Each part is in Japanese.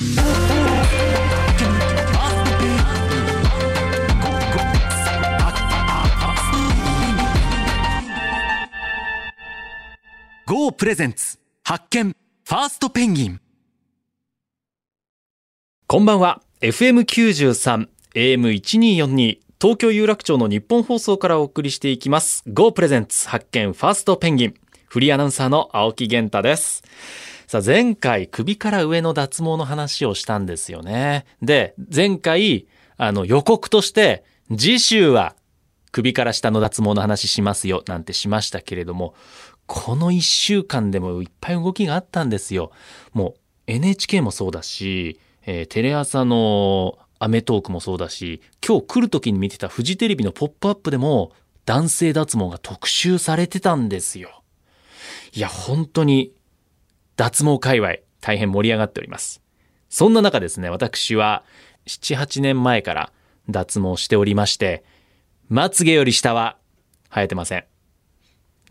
GO プレゼンツ発見ファーストペンギン。こんばんは。FM93 AM1242 東京有楽町の日本放送からお送りしていきます。GO プレゼンツ発見ファーストペンギン。フリーアナウンサーの青木源太です。さあ前回首から上の脱毛の話をしたんですよねで前回あの予告として次週は首から下の脱毛の話しますよなんてしましたけれどもこの1週間でもいっぱい動きがあったんですよ。もう NHK もそうだし、えー、テレ朝のアメトークもそうだし、今日来る時に見てたフジテレビのポップアップでも男性脱毛が特集されてたんですよ。いや、本当に脱毛界隈大変盛り上がっております。そんな中ですね、私は7、8年前から脱毛しておりまして、まつげより下は生えてません。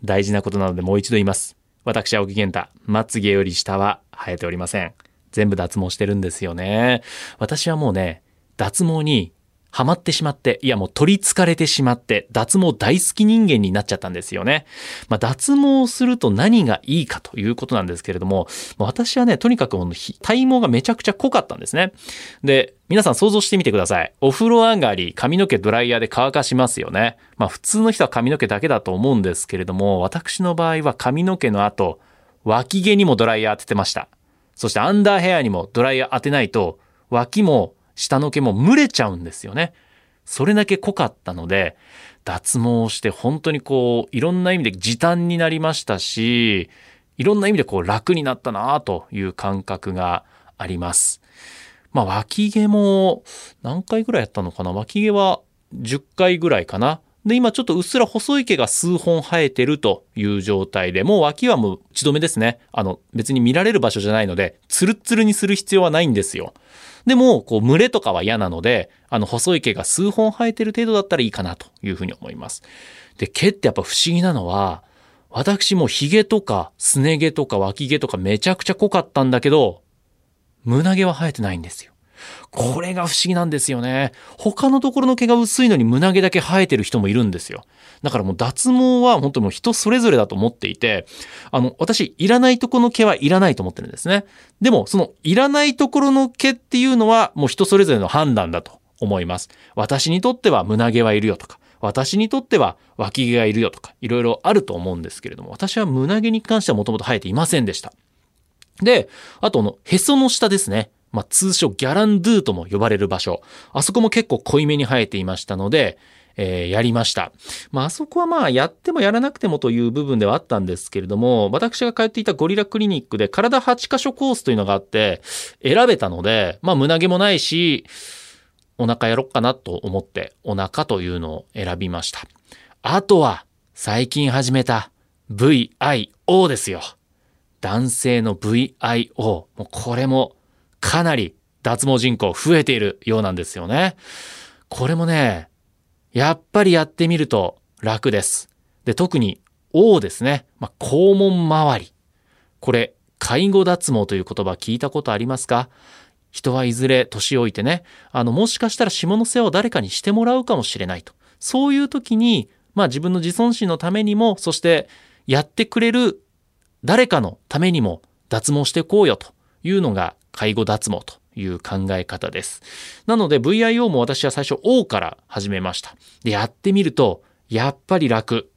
大事なことなのでもう一度言います。私、青木健太、まつげより下は生えておりません。全部脱毛してるんですよね。私はもうね、脱毛にハマってしまって、いやもう取り憑かれてしまって、脱毛大好き人間になっちゃったんですよね。まあ、脱毛すると何がいいかということなんですけれども、私はね、とにかく体毛がめちゃくちゃ濃かったんですね。で、皆さん想像してみてください。お風呂上がり、髪の毛ドライヤーで乾かしますよね。まあ普通の人は髪の毛だけだと思うんですけれども、私の場合は髪の毛の後、脇毛にもドライヤー当ててました。そしてアンダーヘアにもドライヤー当てないと、脇も下の毛も蒸れちゃうんですよね。それだけ濃かったので、脱毛して本当にこう、いろんな意味で時短になりましたし、いろんな意味でこう楽になったなという感覚があります。まあ脇毛も何回ぐらいやったのかな？脇毛は10回ぐらいかな。で、今ちょっとうっすら細い毛が数本生えてるという状態で、もう脇はもう打ち止めですね。あの、別に見られる場所じゃないので、ツルッツルにする必要はないんですよ。でも、こう、群れとかは嫌なので、あの、細い毛が数本生えてる程度だったらいいかなというふうに思います。で、毛ってやっぱ不思議なのは、私も髭とか、すね毛とか脇毛とかめちゃくちゃ濃かったんだけど、胸毛は生えてないんですよ。これが不思議なんですよね。他のところの毛が薄いのに胸毛だけ生えてる人もいるんですよ。だからもう脱毛は本当もう人それぞれだと思っていて、あの、私、いらないところの毛はいらないと思ってるんですね。でも、そのいらないところの毛っていうのはもう人それぞれの判断だと思います。私にとっては胸毛はいるよとか、私にとっては脇毛がいるよとか、いろいろあると思うんですけれども、私は胸毛に関してはもともと生えていませんでした。で、あとの、へその下ですね。まあ、通称ギャランドゥとも呼ばれる場所。あそこも結構濃いめに生えていましたので、えー、やりました。まあ、あそこはまあ、やってもやらなくてもという部分ではあったんですけれども、私が通っていたゴリラクリニックで体8箇所コースというのがあって、選べたので、まあ、胸毛もないし、お腹やろっかなと思って、お腹というのを選びました。あとは、最近始めた VIO ですよ。男性の VIO。もうこれもかなり脱毛人口増えているようなんですよね。これもね、やっぱりやってみると楽です。で、特に O ですね。まあ、肛門周り。これ、介護脱毛という言葉聞いたことありますか？人はいずれ年老いてね、あの、もしかしたら下の世話を誰かにしてもらうかもしれないと。そういう時に、まあ自分の自尊心のためにも、そしてやってくれる誰かのためにも脱毛していこうよというのが介護脱毛という考え方です。なので VIO も私は最初 O から始めました。で、やってみると、やっぱり楽。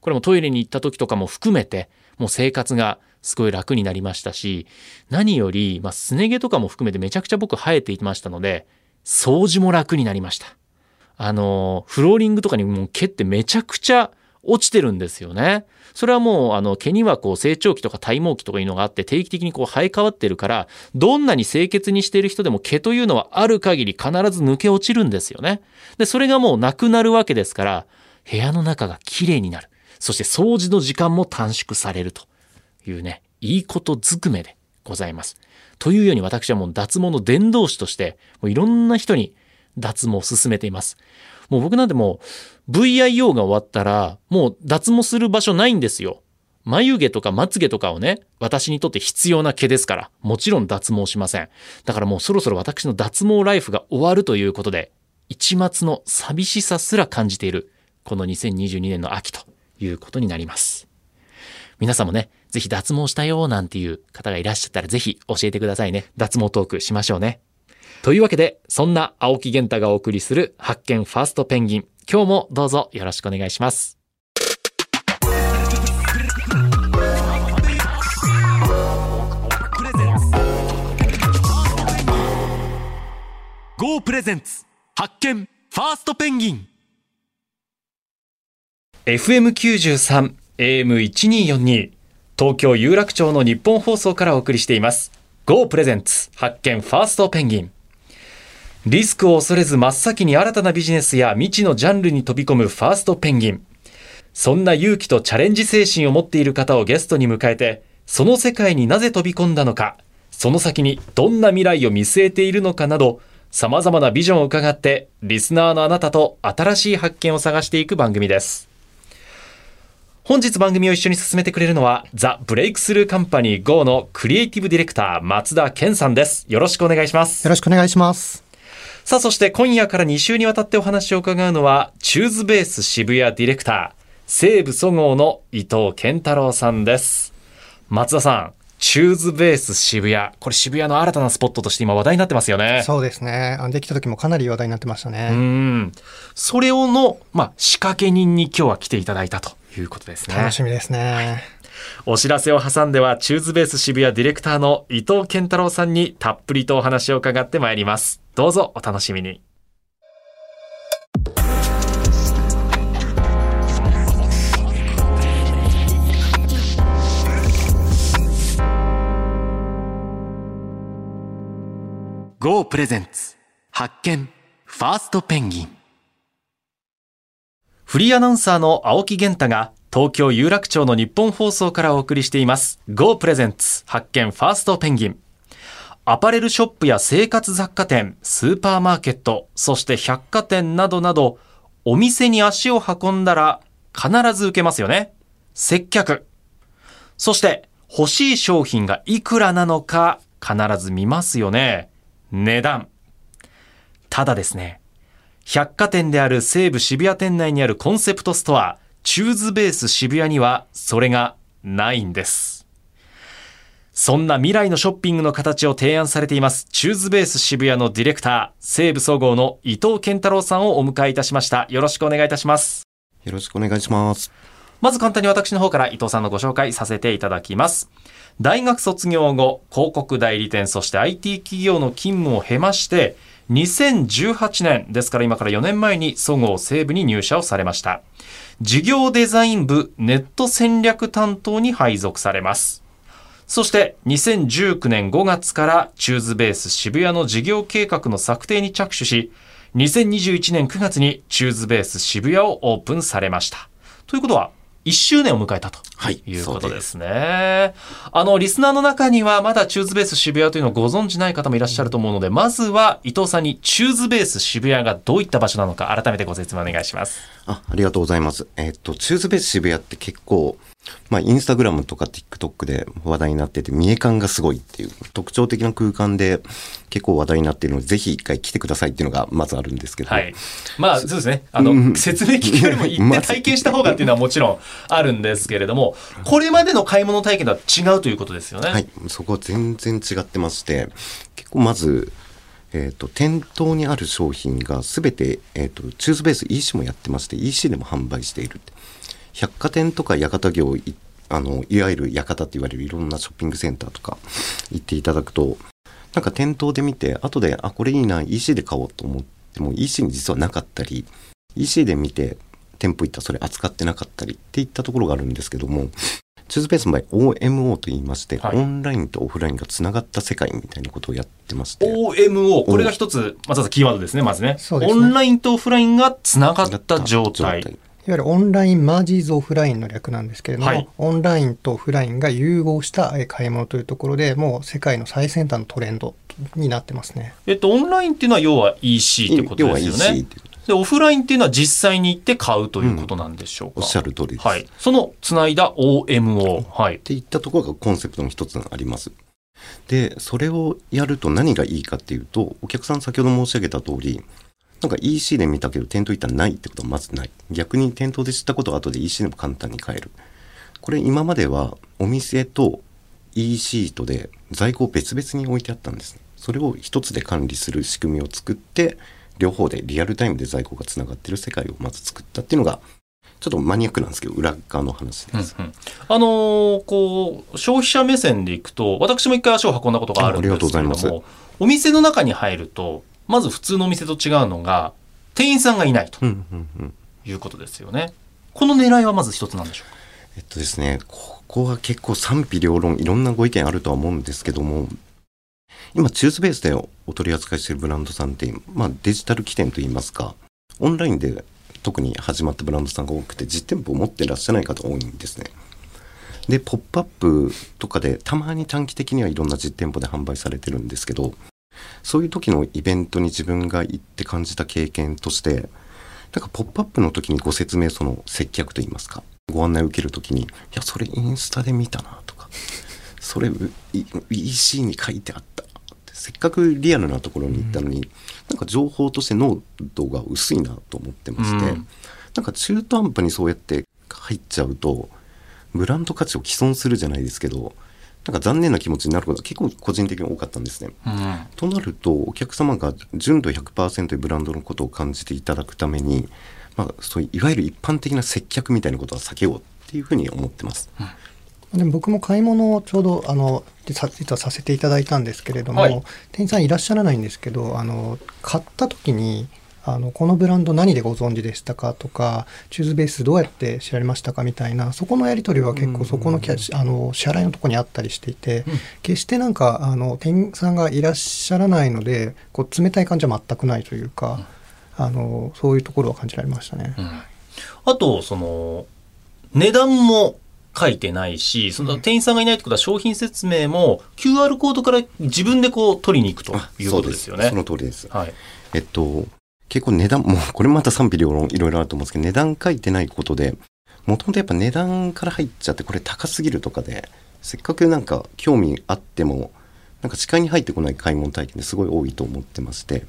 これもトイレに行った時とかも含めて、もう生活がすごい楽になりましたし、何より、まあ、すね毛とかも含めてめちゃくちゃ僕生えていましたので、掃除も楽になりました。あの、フローリングとかにもう毛ってめちゃくちゃ落ちてるんですよね。それはもうあの毛にはこう成長期とか体毛期とかいうのがあって定期的にこう生え変わってるからどんなに清潔にしている人でも毛というのはある限り必ず抜け落ちるんですよね。でそれがもうなくなるわけですから部屋の中がきれいになる。そして掃除の時間も短縮されるというねいいことずくめでございます。というように私はもう脱毛の伝道師としてもういろんな人に脱毛を進めています。もう僕なんてもう VIO が終わったらもう脱毛する場所ないんですよ。眉毛とかまつげとかをね、私にとって必要な毛ですから、もちろん脱毛しません。だからもうそろそろ私の脱毛ライフが終わるということで、一末の寂しさすら感じている、この2022年の秋ということになります。皆さんもね、ぜひ脱毛したよなんていう方がいらっしゃったらぜひ教えてくださいね。脱毛トークしましょうね。というわけで、そんな青木源太がお送りする発見ファーストペンギン。今日もどうぞよろしくお願いします。GO プレゼンツ発見ファーストペンギン FM93 AM1242 東京有楽町の日本放送からお送りしています GO プレゼンツ発見ファーストペンギンリスクを恐れず真っ先に新たなビジネスや未知のジャンルに飛び込むファーストペンギンそんな勇気とチャレンジ精神を持っている方をゲストに迎えてその世界になぜ飛び込んだのかその先にどんな未来を見据えているのかなど様々なビジョンを伺って、リスナーのあなたと新しい発見を探していく番組です。本日番組を一緒に進めてくれるのは、ザ・ブレイクスルーカンパニー GO のクリエイティブディレクター、松田健さんです。よろしくお願いします。よろしくお願いします。さあ、そして今夜から2週にわたってお話を伺うのは、チューズベース渋谷ディレクター、西武そごうの伊藤健太郎さんです。松田さん、チューズベース渋谷。これ渋谷の新たなスポットとして今話題になってますよね。そうですね。できた時もかなり話題になってましたね。うん。それをの、まあ、仕掛け人に今日は来ていただいたということですね。楽しみですね。お知らせを挟んでは、チューズベース渋谷ディレクターの伊藤健太郎さんにたっぷりとお話を伺ってまいります。どうぞお楽しみに。GO プレゼンツ発見ファーストペンギンフリーアナウンサーの青木源太が東京有楽町の日本放送からお送りしています GO プレゼンツ発見ファーストペンギンアパレルショップや生活雑貨店、スーパーマーケット、そして百貨店などなど、お店に足を運んだら必ず受けますよね。接客。そして欲しい商品がいくらなのか必ず見ますよね。値段。ただですね、百貨店である西武渋谷店内にあるコンセプトストア、チューズベース渋谷にはそれがないんです。そんな未来のショッピングの形を提案されています、チューズベース渋谷のディレクター、西武総合の伊藤健太郎さんをお迎えいたしました。よろしくお願いいたします。よろしくお願いします。まず簡単に私の方から伊藤さんのご紹介させていただきます。大学卒業後、広告代理店、そして IT 企業の勤務を経まして、2018年、ですから今から4年前に総合西部に入社をされました。事業デザイン部ネット戦略担当に配属されます。そして2019年5月からチューズベース渋谷の事業計画の策定に着手し、2021年9月にチューズベース渋谷をオープンされました。ということは、1周年を迎えたということですね。はい、あの、リスナーの中にはまだチューズベース渋谷というのをご存知ない方もいらっしゃると思うので、まずは伊藤さんにチューズベース渋谷がどういった場所なのか改めてご説明お願いします。あ、ありがとうございます。えっ、と、チューズベース渋谷って結構、まあ、インスタグラムとか TikTok で話題になってて、見え感がすごいっていう特徴的な空間で結構話題になっているので、ぜひ一回来てくださいっていうのがまずあるんですけど。はい。まあ、そうですね。あの、うん、説明聞くよりも行って体験した方がっていうのはもちろんあるんですけれども、これまでの買い物体験とは違うということですよね。はい。そこは全然違ってまして、結構まず、えーと、店頭にある商品が全て、えーと、チューズベース EC もやってまして EC でも販売している百貨店とか屋形業あのいわゆる館って言われるいろんなショッピングセンターとか行っていただくとなんか店頭で見て後であこれいいな EC で買おうと思っても EC に実はなかったり EC で見て店舗行ったらそれ扱ってなかったりっていったところがあるんですけどもチューズペースの場合 OMO と言いまして、はい、オンラインとオフラインがつながった世界みたいなことをやってまして。OMO これが一つまずはキーワードですねまずね、ね、オンラインとオフラインがつながった状態いわゆるオンラインマージーズオフラインの略なんですけれども、はい、オンラインとオフラインが融合した買い物というところでもう世界の最先端のトレンドになってますね。えっと、オンラインっていうのは要は EC ってことですよね。でオフラインっていうのは実際に行って買うということなんでしょうか、おっしゃる通りです。はい、そのつないだ OMO、はいっ、ていったところがコンセプトの一つがあります。で、それをやると何がいいかっていうと、お客さん先ほど申し上げた通り、なんか EC で見たけど店頭行ったらないってことはまずない。逆に店頭で知ったことが後で EC でも簡単に買える。これ今まではお店と EC とで在庫を別々に置いてあったんですね。それを一つで管理する仕組みを作って、両方でリアルタイムで在庫がつながってる世界をまず作ったっていうのが、ちょっとマニアックなんですけど、裏側の話です。うんうんあのーこう消費者目線でいくと私も一回足を運んだことがあるんですけれあありがとうございますどもお店の中に入るとまず普通のお店と違うのが店員さんがいないと。いうことですよね。この狙いはまず一つなんでしょうか？えっとですね、ここは結構賛否両論、いろんなご意見あるとは思うんですけども、今、チューズベースでお取り扱いしているブランドさんって、まあデジタル起点といいますか、オンラインで特に始まったブランドさんが多くて、実店舗を持ってらっしゃらない方が多いんですね。で、ポップアップとかで、たまに短期的にはいろんな実店舗で販売されてるんですけど、そういう時のイベントに自分が行って感じた経験として、なんかポップアップの時にご説明、その接客といいますか、ご案内を受ける時に、いや、それインスタで見たなとか、それい EC に書いてあった。ってせっかくリアルなところに行ったのに、なんか情報として濃度が薄いなと思ってまして、うん。なんか中途半端にそうやって入っちゃうと、ブランド価値を毀損するじゃないですけど、なんか残念な気持ちになることが結構個人的に多かったんですね。うんとなるとお客様が純度100%でブランドのことを感じていただくために、まあ、そういういわゆる一般的な接客みたいなことは避けようっていうふうに思ってます。でも僕も買い物をちょうどあの実は実はさせていただいたんですけれども、はい店員さんいらっしゃらないんですけどあの買った時にあのこのブランド何でご存知でしたかとかチューズベースどうやって知られましたかみたいなそこのやり取りは結構そこのキャあの支払いのところにあったりしていて、決してなんかあの店員さんがいらっしゃらないのでこう冷たい感じは全くないというか、あのそういうところは感じられましたね。あとその値段も書いてないしその店員さんがいないってことは商品説明も QR コードから自分でこう取りに行くということですよね。その通りです。はい、えっと、結構値段、もうこれまた賛否両論いろいろあると思うんですけど、値段書いてないことで、もともとやっぱ値段から入っちゃって、これ高すぎるとかで、せっかくなんか興味あっても、なんか視界に入ってこない買い物体験ですごい多いと思ってまして、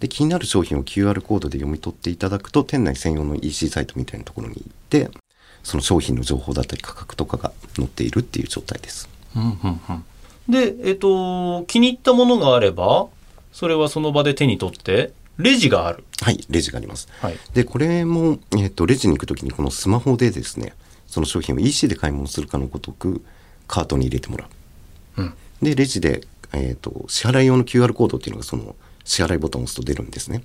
で、気になる商品を QR コードで読み取っていただくと、店内専用の EC サイトみたいなところに行って、その商品の情報だったり価格とかが載っているっていう状態です。うんうんうんで、えっと、気に入ったものがあればそれはその場で手に取ってレジがある。はい、レジがあります。はいで、これも、えっと、レジに行くときにこのスマホでですね、その商品を EC で買い物するかのごとく、カートに入れてもらう。うんで、レジで、えっと、支払い用の QR コードっていうのがその支払いボタンを押すと出るんですね。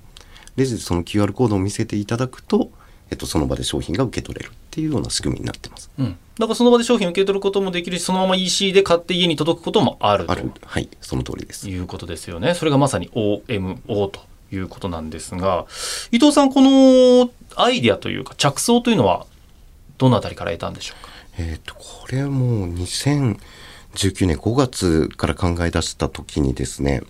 レジでその QR コードを見せていただくと、えっと、その場で商品が受け取れるっていうような仕組みになってます。うん、だからその場で商品を受け取ることもできるしそのまま EC で買って家に届くこともあるとある。はい、その通りです。いうことですよね。それがまさに OMO ということなんですが伊藤さんこのアイデアというか着想というのはどのあたりから得たんでしょうか？えっ、と、これはもう2019年5月から考え出した時にですね、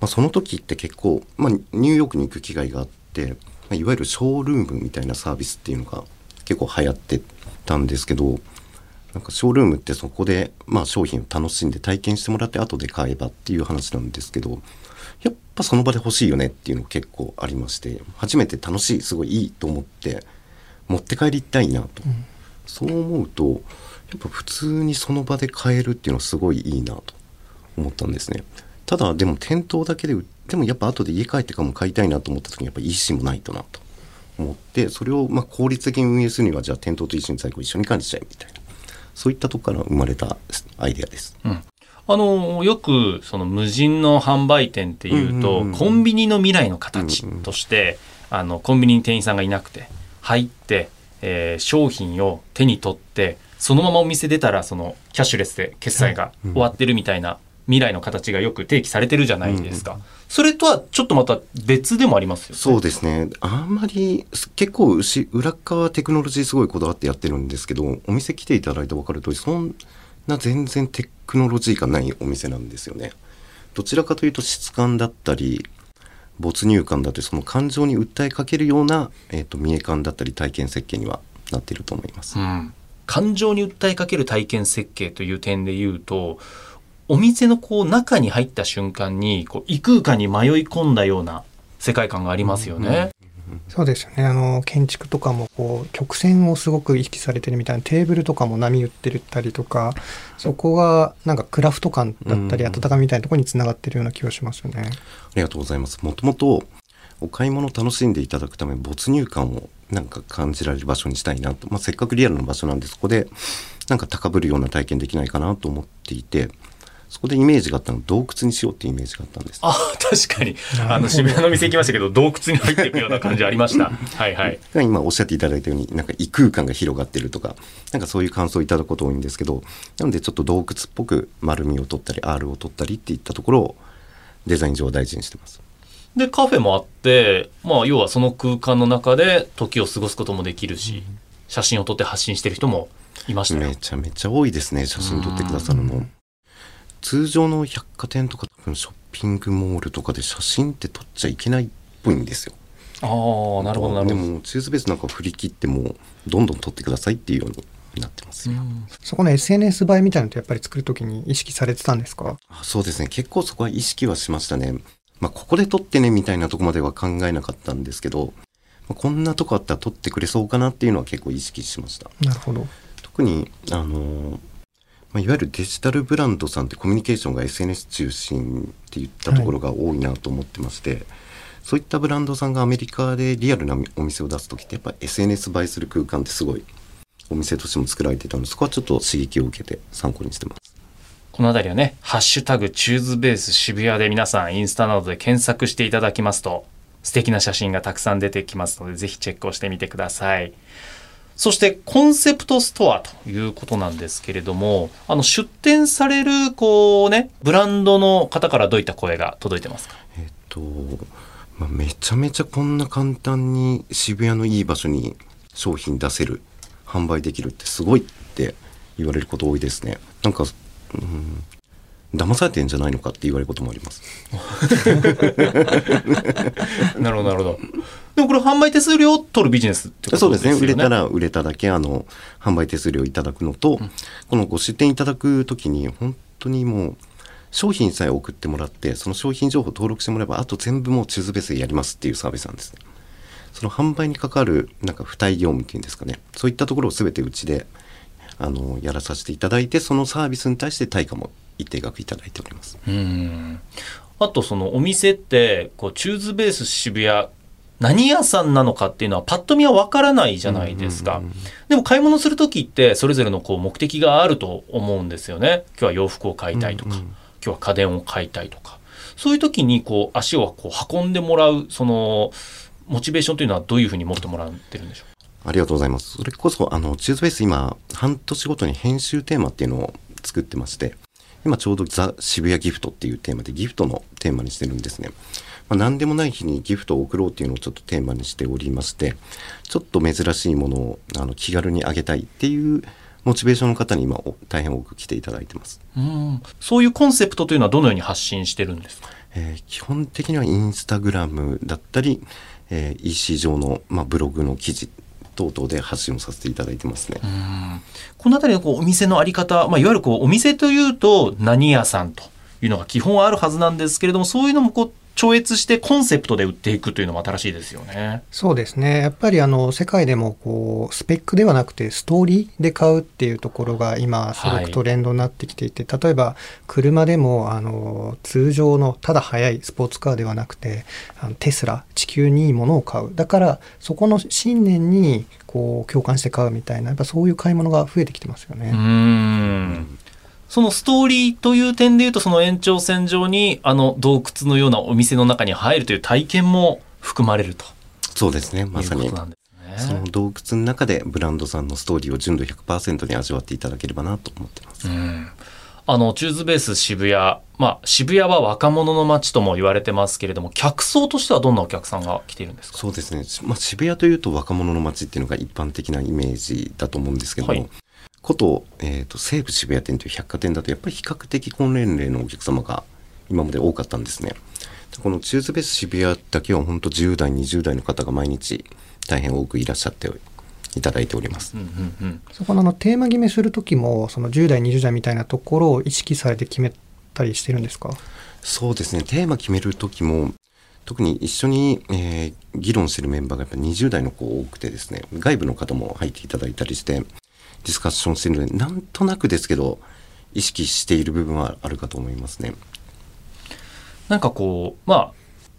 まあ、その時って結構、まあ、ニューヨークに行く機会があって、まあ、いわゆるショールームみたいなサービスっていうのが結構流行ってたんですけど、なんかショールームってそこで、まあ、商品を楽しんで体験してもらって後で買えばっていう話なんですけど、やっぱその場で欲しいよねっていうのが結構ありまして、初めて楽しい、すごいいいと思って、持って帰りたいなと。そう思うと、やっぱ普通にその場で買えるっていうのはすごいいいなと思ったんですね。ただ、でも店頭だけで売ってもやっぱ後で家帰ってからも買いたいなと思った時にやっぱ EC もないとなと思って、それをまあ効率的に運営するにはじゃあ店頭と一緒に在庫一緒に管理しちゃえみたいな。そういったとこから生まれたアイデアです。あのよくその無人の販売店っていうと、うんうんうん。コンビニの未来の形として、あのコンビニに店員さんがいなくて入って、えー商品を手に取ってそのままお店出たらそのキャッシュレスで決済が終わってるみたいな未来の形がよく提起されてるじゃないですか、それとはちょっとまた別でもありますよね。そうですね。あんまり、結構牛、裏側テクノロジーすごいこだわってやってるんですけど、お店来ていただいて分かる通り、そんな全然テクノロジーがないお店なんですよね。どちらかというと質感だったり、没入感だってその感情に訴えかけるような、えー、と見え感だったり体験設計にはなっていると思います。うん、感情に訴えかける体験設計という点で言うとお店のこう中に入った瞬間にこう異空間に迷い込んだような世界観がありますよね。そうですよねあの建築とかもこう曲線をすごく意識されてるみたいなテーブルとかも波打ってるったりとかそこがなんかクラフト感だったりうん温かみみたいなところにつながってるような気がしますよね。ありがとうございます。もともとお買い物を楽しんでいただくため没入感をなんか感じられる場所にしたいなと、まあ、せっかくリアルな場所なんでそこでなんか高ぶるような体験できないかなと思っていてそこでイメージがあったのは洞窟にしようっていうイメージがあったんです。あ確かにあの渋谷の店行きましたけど洞窟に入っていくような感じありました。はいはい。が今おっしゃっていただいたようになんか異空間が広がってるとかなんかそういう感想をいただくこと多いんですけどなのでちょっと洞窟っぽく丸みを取ったり R を取ったりっていったところをデザイン上は大事にしてます。でカフェもあってまあ要はその空間の中で時を過ごすこともできるし写真を撮って発信してる人もいましたよめ。ちゃめちゃ多いですね写真撮ってくださるの通常の百貨店とか多分ショッピングモールとかで写真って撮っちゃいけないっぽいんですよ。ああなるほどなるほど。でもチューズベースなんか振り切ってもうどんどん撮ってくださいっていうようになってますよ、うん。そこの SNS 映えみたいなのってやっぱり作るときに意識されてたんですか？あそうですね。結構そこは意識はしましたね。まあここで撮ってねみたいなとこまでは考えなかったんですけど、まあこんなとこあったら撮ってくれそうかなっていうのは結構意識しました。なるほど。特にあのーまあ、いわゆるデジタルブランドさんってコミュニケーションが SNS 中心っていったところが多いなと思ってまして、そういったブランドさんがアメリカでリアルなお店を出す時ってやっぱ SNS 映えする空間ってすごいお店としても作られていたのでそこはちょっと刺激を受けて参考にしてます。このあたりはね、ハッシュタグチューズベース渋谷で皆さんインスタなどで検索していただきますと、素敵な写真がたくさん出てきますので、ぜひチェックをしてみてください。そしてコンセプトストアということなんですけれども、あの出店されるこうね、ブランドの方からどういった声が届いてますか？えっと、まあ、めちゃめちゃこんな簡単に渋谷のいい場所に商品出せる販売できるってすごいって言われること多いですね。なんかうん。騙されてんじゃないのかって言われることもあります。なるほど、なるほど。でもこれ販売手数料を取るビジネスってことそうでよね。ですすね売れたら売れただけあの販売手数料いただくのと、このご出店いただく時に本当にもう商品さえ送ってもらってその商品情報登録してもらえばあと全部もうチューズベースでやりますっていうサービスなんですね。その販売に関わるなんか付帯業務っていうんですかね。そういったところを全てうちであのやらさせていただいてそのサービスに対して対価も一定額いただいております。うん。あとそのお店ってこうチューズベース渋谷何屋さんなのかっていうのはパッと見はわからないじゃないですか、でも買い物する時ってそれぞれのこう目的があると思うんですよね。今日は洋服を買いたいとか、うんうん。今日は家電を買いたいとか。そういう時にこう足をこう運んでもらうそのモチベーションというのはどういうふうに持ってもらってるんでしょう？ありがとうございます。それこそ、あの、チューズベース今、半年ごとに編集テーマっていうのを作ってまして、今ちょうどザ・渋谷ギフトっていうテーマでギフトのテーマにしてるんですね。まあ、何でもない日にギフトを送ろうっていうのをちょっとテーマにしておりまして、ちょっと珍しいものをあの気軽にあげたいっていうモチベーションの方に今お大変多く来ていただいてます。うんそういうコンセプトというのはどのように発信してるんですか？えー基本的にはインスタグラムだったり、えー EC 上の、まあ、ブログの記事等々で発信をさせていただいてますね。この辺りのこうお店のあり方、まあ、いわゆるこうお店というと何屋さんというのが基本はあるはずなんですけれどもそういうのもこう超越してコンセプトで売っていくというのも新しいですよね。そうですね。やっぱりあの世界でもこうスペックではなくてストーリーで買うっていうところが今すごくトレンドになってきていて、例えば車でもあの通常のただ速いスポーツカーではなくてあのテスラ地球にいいものを買う。だからそこの信念にこう共感して買うみたいなやっぱそういう買い物が増えてきてますよね。うーんそのストーリーという点でいうとその延長線上にあの洞窟のようなお店の中に入るという体験も含まれると。そうですね、まさに。その洞窟の中でブランドさんのストーリーを純度100%に味わっていただければなと思ってます。うん。あのチューズベース渋谷、まあ、渋谷は若者の街とも言われてますけれども客層としてはどんなお客さんが来ているんですか？そうですね、まあ、渋谷というと若者の街っていうのが一般的なイメージだと思うんですけども、はいこと,、えー、と西武渋谷店という百貨店だとやっぱり比較的高年齢のお客様が今まで多かったんですね。このチューズベース渋谷だけは本当10代20代の方が毎日大変多くいらっしゃっていただいております、うんうんうん。そこのあのテーマ決めする時もその10代20代みたいなところを意識されて決めたりしてるんですか？そうですね。テーマ決める時も特に一緒に、えー議論してるメンバーがやっぱ20代の子多くてですね外部の方も入っていただいたりしてディスカッションしてるのでなんとなくですけど意識している部分はあるかと思いますね。なんかこうまあ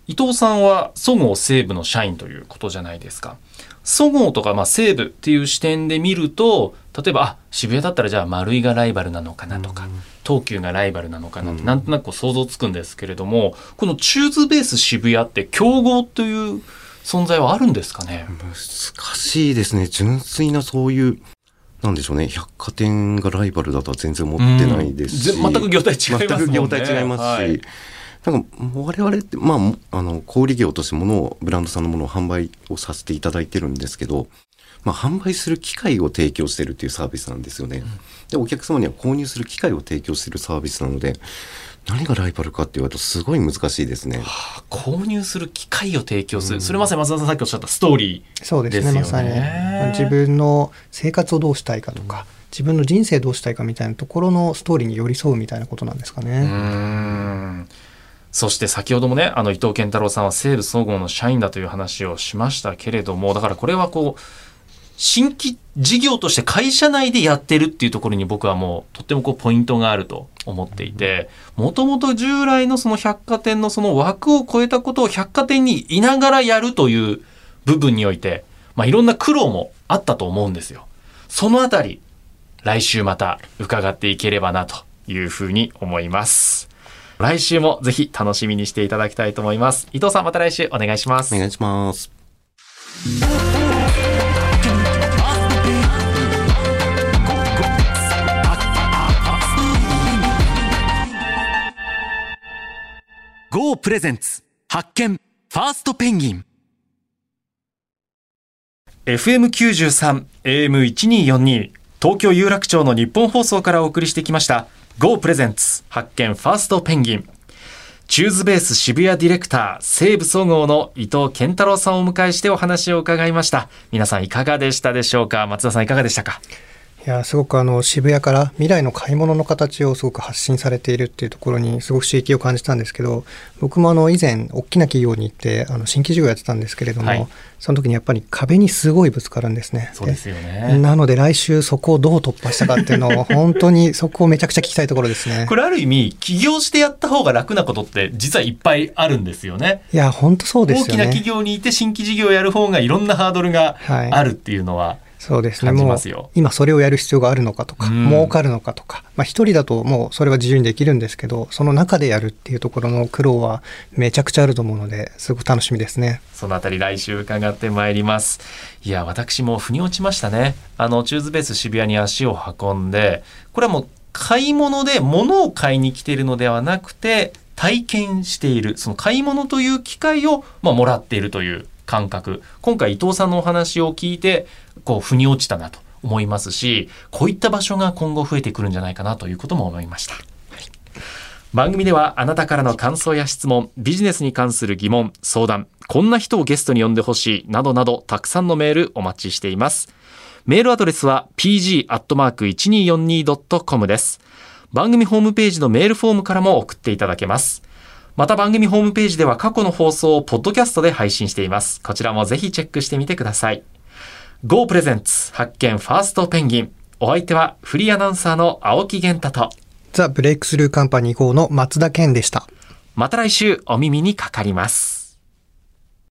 伊藤さんはそごう・西武の社員ということじゃないですか。そごうとかまあ西武っていう視点で見ると例えばあ渋谷だったらじゃあ丸井がライバルなのかなとか、東急がライバルなのかなって、うん。なんとなく想像つくんですけれどもこのチューズベース渋谷って競合という存在はあるんですかね、難しいですね。純粋なそういうなんでしょうね。百貨店がライバルだとは全然思ってないですし、全く業態違いますね。全く業態違いますし、はい。なんか我々ってまあもあの小売業として物をブランドさんのものを販売をさせていただいてるんですけど、まあ、販売する機会を提供してるっていうサービスなんですよね。でお客様には購入する機会を提供してるサービスなので何がライバルかって言われるとすごい難しいですね。購入する機会を提供する、それまさに松田さんさっきおっしゃったストーリーそうですねですよね。まさに。自分の生活をどうしたいかとか、自分の人生どうしたいかみたいなところのストーリーに寄り添うみたいなことなんですかうね。ん。そして先ほどもねあの伊藤健太郎さんは西武総合の社員だという話をしましたけれどもだからこれはこう新規事業として会社内でやってるっていうところに僕はもうとってもこうポイントがあると思っていてもともと従来のその百貨店のその枠を超えたことを百貨店にいながらやるという部分において、まあ、いろんな苦労もあったと思うんですよ。そのあたり来週また伺っていければなというふうに思います。来週もぜひ楽しみにしていただきたいと思います。伊藤さんまた来週お願いしますお。願いします。GO プレゼンツ。発見。ファーストペンギン。FM93 AM1242 東京有楽町の日本放送からお送りしてきました GO プレゼンツ。発見。ファーストペンギン。チューズベース渋谷ディレクター西武総合の伊藤健太郎さんをお迎えしてお話を伺いました。皆さんいかがでしたでしょうか？松田さんいかがでしたか？いやすごくあの渋谷から未来の買い物の形をすごく発信されているっていうところにすごく刺激を感じたんですけど僕もあの以前大きな企業に行ってあの新規事業やってたんですけれども、はいその時にやっぱり壁にすごいぶつかるんですね。そうですよでねなので来週そこをどう突破したかっていうのを 本当にそこをめちゃくちゃ聞きたいところですねこ。れある意味起業してやった方が楽なことって実はいっぱいあるんですよねいや本当そうですよね。大きな企業にいて新規事業をやる方がいろんなハードルがはいあるっていうのは、そうですね。もう今それをやる必要があるのかとか、うん儲かるのかとか、まあ一人だともうそれは自由にできるんですけど、その中でやるっていうところの苦労はめちゃくちゃあると思うので、すごく楽しみですね。そのあたり来週伺ってまいります。いや、私も腑に落ちましたね。あの、チューズベース渋谷に足を運んで、これはもう買い物で物を買いに来ているのではなくて、体験している、その買い物という機会を、まあ、もらっているという感覚。今回伊藤さんのお話を聞いて、こう、腑に落ちたなと思いますし、こういった場所が今後増えてくるんじゃないかなということも思いました。番組ではあなたからの感想や質問、ビジネスに関する疑問、相談、こんな人をゲストに呼んでほしい、などなどたくさんのメールお待ちしています。メールアドレスは pg.1242.com です。番組ホームページのメールフォームからも送っていただけます。また番組ホームページでは過去の放送をポッドキャストで配信しています。こちらもぜひチェックしてみてください。Go プレゼンツ発見ファーストペンギン。お相手はフリーアナウンサーの青木源太と、ザ・ブレイクスルーカンパニー GO の松田健でした。また来週お耳にかかります。